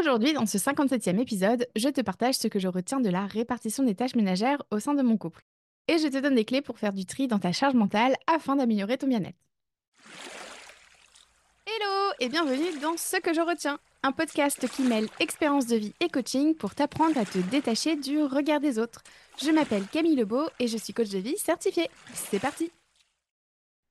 Aujourd'hui, dans ce 57e épisode, je te partage ce que je retiens de la répartition des tâches ménagères au sein de mon couple. Et je te donne des clés pour faire du tri dans ta charge mentale afin d'améliorer ton bien-être. Hello et bienvenue dans Ce que je retiens, un podcast qui mêle expérience de vie et coaching pour t'apprendre à te détacher du regard des autres. Je m'appelle Camille Lebeau et je suis coach de vie certifiée. C'est parti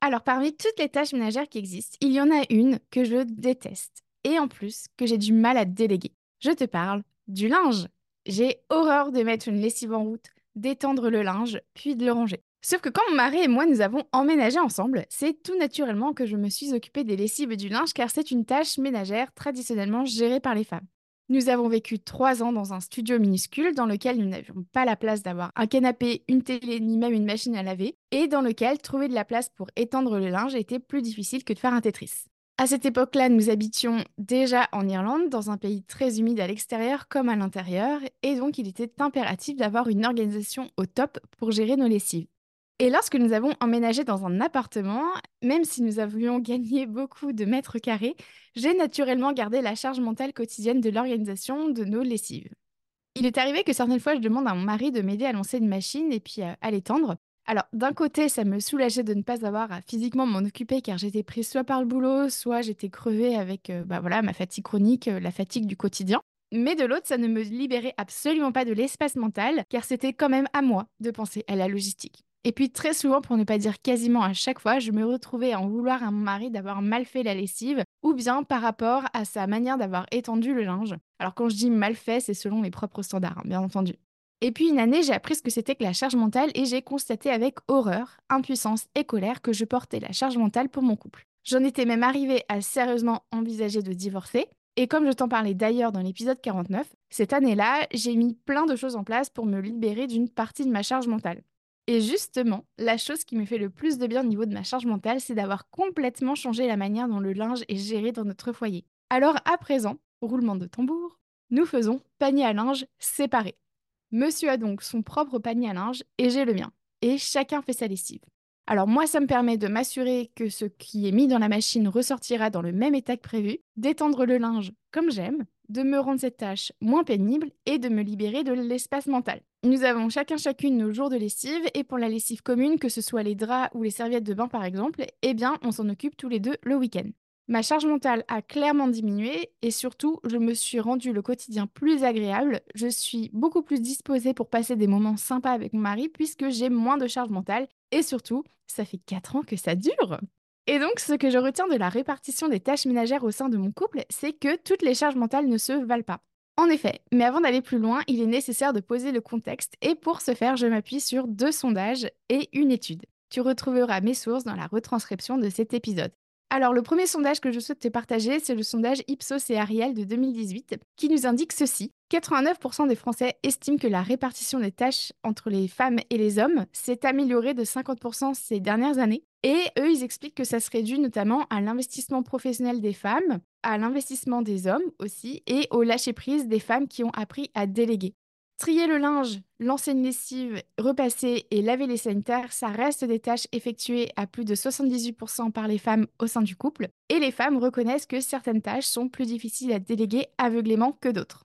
Alors parmi toutes les tâches ménagères qui existent, il y en a une que je déteste et en plus que j'ai du mal à déléguer. Je te parle du linge. J'ai horreur de mettre une lessive en route, d'étendre le linge, puis de le ranger. Sauf que quand mon mari et moi nous avons emménagé ensemble, c'est tout naturellement que je me suis occupée des lessives et du linge car c'est une tâche ménagère traditionnellement gérée par les femmes. Nous avons vécu trois ans dans un studio minuscule dans lequel nous n'avions pas la place d'avoir un canapé, une télé ni même une machine à laver et dans lequel trouver de la place pour étendre le linge était plus difficile que de faire un Tetris. À cette époque-là, nous habitions déjà en Irlande, dans un pays très humide à l'extérieur comme à l'intérieur, et donc il était impératif d'avoir une organisation au top pour gérer nos lessives. Et lorsque nous avons emménagé dans un appartement, même si nous avions gagné beaucoup de mètres carrés, j'ai naturellement gardé la charge mentale quotidienne de l'organisation de nos lessives. Il est arrivé que certaines fois, je demande à mon mari de m'aider à lancer une machine et puis à, l'étendre. Alors, d'un côté, ça me soulageait de ne pas avoir à physiquement m'en occuper car j'étais prise soit par le boulot, soit j'étais crevée avec euh, bah ma fatigue chronique, euh, la fatigue du quotidien. Mais de l'autre, ça ne me libérait absolument pas de l'espace mental car c'était quand même à moi de penser à la logistique. Et puis très souvent, pour ne pas dire quasiment à chaque fois, je me retrouvais à en vouloir à mon mari d'avoir mal fait la lessive ou bien par rapport à sa manière d'avoir étendu le linge. Alors quand je dis mal fait, c'est selon mes propres standards, hein, bien entendu. Et puis une année, j'ai appris ce que c'était que la charge mentale et j'ai constaté avec horreur, impuissance et colère que je portais la charge mentale pour mon couple. J'en étais même arrivée à sérieusement envisager de divorcer. Et comme je t'en parlais d'ailleurs dans l'épisode 49, cette année-là, j'ai mis plein de choses en place pour me libérer d'une partie de ma charge mentale. Et justement, la chose qui me fait le plus de bien au niveau de ma charge mentale, c'est d'avoir complètement changé la manière dont le linge est géré dans notre foyer. Alors à présent, roulement de tambour, nous faisons panier à linge séparé. Monsieur a donc son propre panier à linge et j'ai le mien. Et chacun fait sa lessive. Alors moi, ça me permet de m'assurer que ce qui est mis dans la machine ressortira dans le même état que prévu, d'étendre le linge comme j'aime, de me rendre cette tâche moins pénible et de me libérer de l'espace mental. Nous avons chacun chacune nos jours de lessive et pour la lessive commune, que ce soit les draps ou les serviettes de bain par exemple, eh bien on s'en occupe tous les deux le week-end. Ma charge mentale a clairement diminué et surtout, je me suis rendu le quotidien plus agréable. Je suis beaucoup plus disposée pour passer des moments sympas avec mon mari puisque j'ai moins de charge mentale et surtout, ça fait 4 ans que ça dure. Et donc, ce que je retiens de la répartition des tâches ménagères au sein de mon couple, c'est que toutes les charges mentales ne se valent pas. En effet, mais avant d'aller plus loin, il est nécessaire de poser le contexte et pour ce faire, je m'appuie sur deux sondages et une étude. Tu retrouveras mes sources dans la retranscription de cet épisode. Alors, le premier sondage que je souhaite te partager, c'est le sondage Ipsos et Ariel de 2018, qui nous indique ceci. 89% des Français estiment que la répartition des tâches entre les femmes et les hommes s'est améliorée de 50% ces dernières années. Et eux, ils expliquent que ça serait dû notamment à l'investissement professionnel des femmes, à l'investissement des hommes aussi et au lâcher-prise des femmes qui ont appris à déléguer. Trier le linge, lancer une lessive, repasser et laver les sanitaires, ça reste des tâches effectuées à plus de 78% par les femmes au sein du couple. Et les femmes reconnaissent que certaines tâches sont plus difficiles à déléguer aveuglément que d'autres.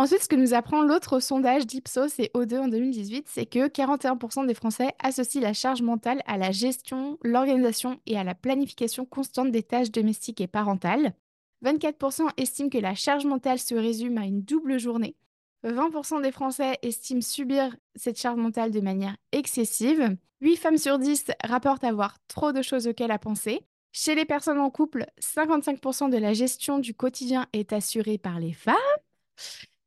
Ensuite, ce que nous apprend l'autre sondage d'Ipsos et O2 en 2018, c'est que 41% des Français associent la charge mentale à la gestion, l'organisation et à la planification constante des tâches domestiques et parentales. 24% estiment que la charge mentale se résume à une double journée. 20% des Français estiment subir cette charge mentale de manière excessive. 8 femmes sur 10 rapportent avoir trop de choses auxquelles à penser. Chez les personnes en couple, 55% de la gestion du quotidien est assurée par les femmes.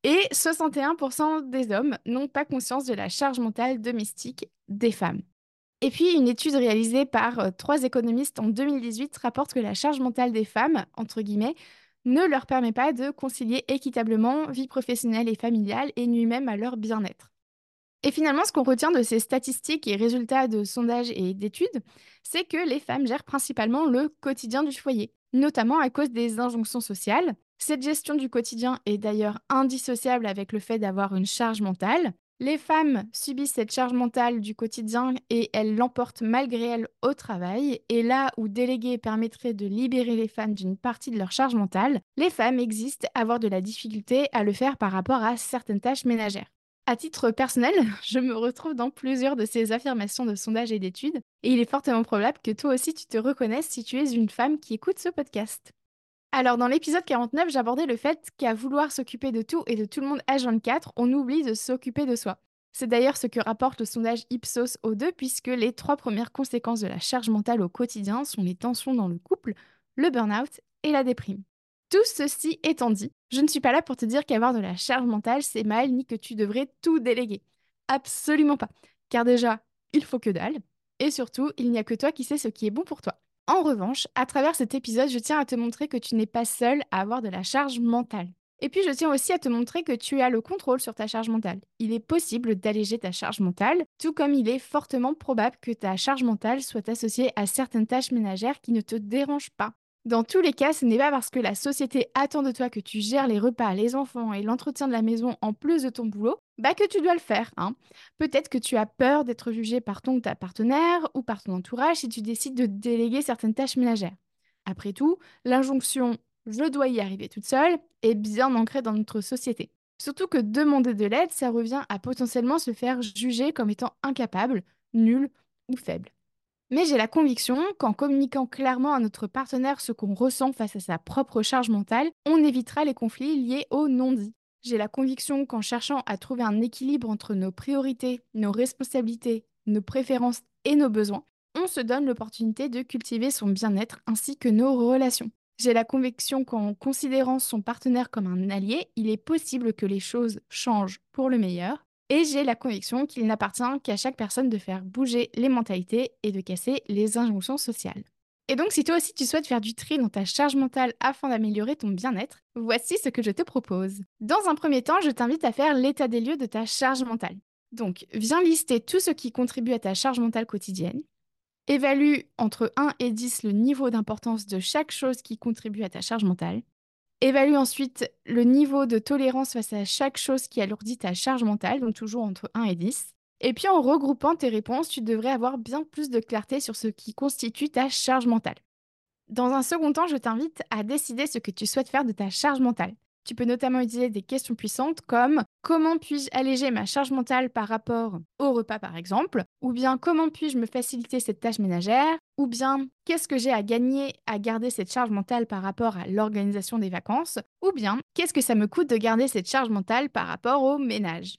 Et 61% des hommes n'ont pas conscience de la charge mentale domestique des femmes. Et puis, une étude réalisée par euh, trois économistes en 2018 rapporte que la charge mentale des femmes, entre guillemets, ne leur permet pas de concilier équitablement vie professionnelle et familiale et nuit même à leur bien-être. Et finalement, ce qu'on retient de ces statistiques et résultats de sondages et d'études, c'est que les femmes gèrent principalement le quotidien du foyer, notamment à cause des injonctions sociales. Cette gestion du quotidien est d'ailleurs indissociable avec le fait d'avoir une charge mentale. Les femmes subissent cette charge mentale du quotidien et elles l'emportent malgré elles au travail. Et là où déléguer permettrait de libérer les femmes d'une partie de leur charge mentale, les femmes existent avoir de la difficulté à le faire par rapport à certaines tâches ménagères. À titre personnel, je me retrouve dans plusieurs de ces affirmations de sondages et d'études, et il est fortement probable que toi aussi tu te reconnaisses si tu es une femme qui écoute ce podcast. Alors, dans l'épisode 49, j'abordais le fait qu'à vouloir s'occuper de tout et de tout le monde H24, on oublie de s'occuper de soi. C'est d'ailleurs ce que rapporte le sondage Ipsos O2, puisque les trois premières conséquences de la charge mentale au quotidien sont les tensions dans le couple, le burn-out et la déprime. Tout ceci étant dit, je ne suis pas là pour te dire qu'avoir de la charge mentale, c'est mal, ni que tu devrais tout déléguer. Absolument pas. Car déjà, il faut que dalle. Et surtout, il n'y a que toi qui sais ce qui est bon pour toi. En revanche, à travers cet épisode, je tiens à te montrer que tu n'es pas seul à avoir de la charge mentale. Et puis, je tiens aussi à te montrer que tu as le contrôle sur ta charge mentale. Il est possible d'alléger ta charge mentale, tout comme il est fortement probable que ta charge mentale soit associée à certaines tâches ménagères qui ne te dérangent pas. Dans tous les cas, ce n'est pas parce que la société attend de toi que tu gères les repas, les enfants et l'entretien de la maison en plus de ton boulot, bah que tu dois le faire. Hein. Peut-être que tu as peur d'être jugé par ton ou ta partenaire ou par ton entourage si tu décides de déléguer certaines tâches ménagères. Après tout, l'injonction je dois y arriver toute seule est bien ancrée dans notre société. Surtout que demander de l'aide, ça revient à potentiellement se faire juger comme étant incapable, nul ou faible. Mais j'ai la conviction qu'en communiquant clairement à notre partenaire ce qu'on ressent face à sa propre charge mentale, on évitera les conflits liés au non-dit. J'ai la conviction qu'en cherchant à trouver un équilibre entre nos priorités, nos responsabilités, nos préférences et nos besoins, on se donne l'opportunité de cultiver son bien-être ainsi que nos relations. J'ai la conviction qu'en considérant son partenaire comme un allié, il est possible que les choses changent pour le meilleur et j'ai la conviction qu'il n'appartient qu'à chaque personne de faire bouger les mentalités et de casser les injonctions sociales. Et donc, si toi aussi tu souhaites faire du tri dans ta charge mentale afin d'améliorer ton bien-être, voici ce que je te propose. Dans un premier temps, je t'invite à faire l'état des lieux de ta charge mentale. Donc, viens lister tout ce qui contribue à ta charge mentale quotidienne. Évalue entre 1 et 10 le niveau d'importance de chaque chose qui contribue à ta charge mentale. Évalue ensuite le niveau de tolérance face à chaque chose qui alourdit ta charge mentale, donc toujours entre 1 et 10. Et puis en regroupant tes réponses, tu devrais avoir bien plus de clarté sur ce qui constitue ta charge mentale. Dans un second temps, je t'invite à décider ce que tu souhaites faire de ta charge mentale. Tu peux notamment utiliser des questions puissantes comme comment puis-je alléger ma charge mentale par rapport au repas par exemple, ou bien comment puis-je me faciliter cette tâche ménagère, ou bien qu'est-ce que j'ai à gagner à garder cette charge mentale par rapport à l'organisation des vacances, ou bien qu'est-ce que ça me coûte de garder cette charge mentale par rapport au ménage?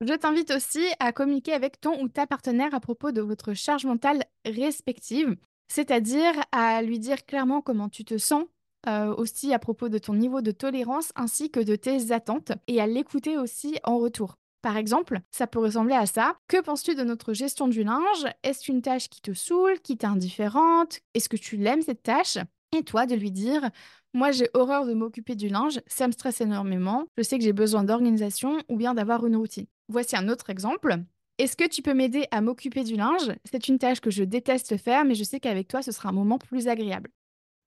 Je t'invite aussi à communiquer avec ton ou ta partenaire à propos de votre charge mentale respective, c'est-à-dire à lui dire clairement comment tu te sens euh, aussi à propos de ton niveau de tolérance ainsi que de tes attentes et à l'écouter aussi en retour. Par exemple, ça peut ressembler à ça. Que penses-tu de notre gestion du linge? Est-ce une tâche qui te saoule, qui t'est indifférente? Est-ce que tu l'aimes cette tâche? Et toi de lui dire moi, j'ai horreur de m'occuper du linge, ça me stresse énormément, je sais que j'ai besoin d'organisation ou bien d'avoir une routine. Voici un autre exemple. Est-ce que tu peux m'aider à m'occuper du linge? C'est une tâche que je déteste faire, mais je sais qu'avec toi, ce sera un moment plus agréable.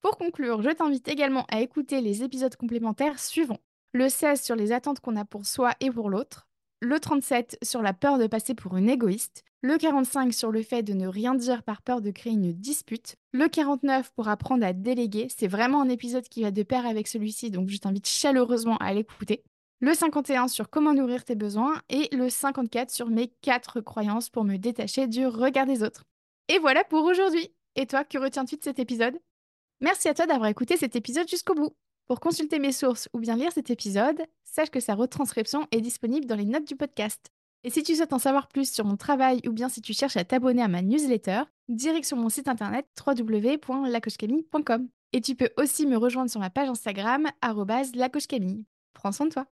Pour conclure, je t'invite également à écouter les épisodes complémentaires suivants. Le 16 sur les attentes qu'on a pour soi et pour l'autre, le 37 sur la peur de passer pour une égoïste, le 45 sur le fait de ne rien dire par peur de créer une dispute, le 49 pour apprendre à déléguer, c'est vraiment un épisode qui va de pair avec celui-ci, donc je t'invite chaleureusement à l'écouter, le 51 sur comment nourrir tes besoins et le 54 sur mes 4 croyances pour me détacher du regard des autres. Et voilà pour aujourd'hui. Et toi, que retiens-tu de cet épisode? Merci à toi d'avoir écouté cet épisode jusqu'au bout. Pour consulter mes sources ou bien lire cet épisode, sache que sa retranscription est disponible dans les notes du podcast. Et si tu souhaites en savoir plus sur mon travail ou bien si tu cherches à t'abonner à ma newsletter, direct sur mon site internet www.lacochecamille.com. Et tu peux aussi me rejoindre sur ma page Instagram, lacochecamille. Prends soin de toi.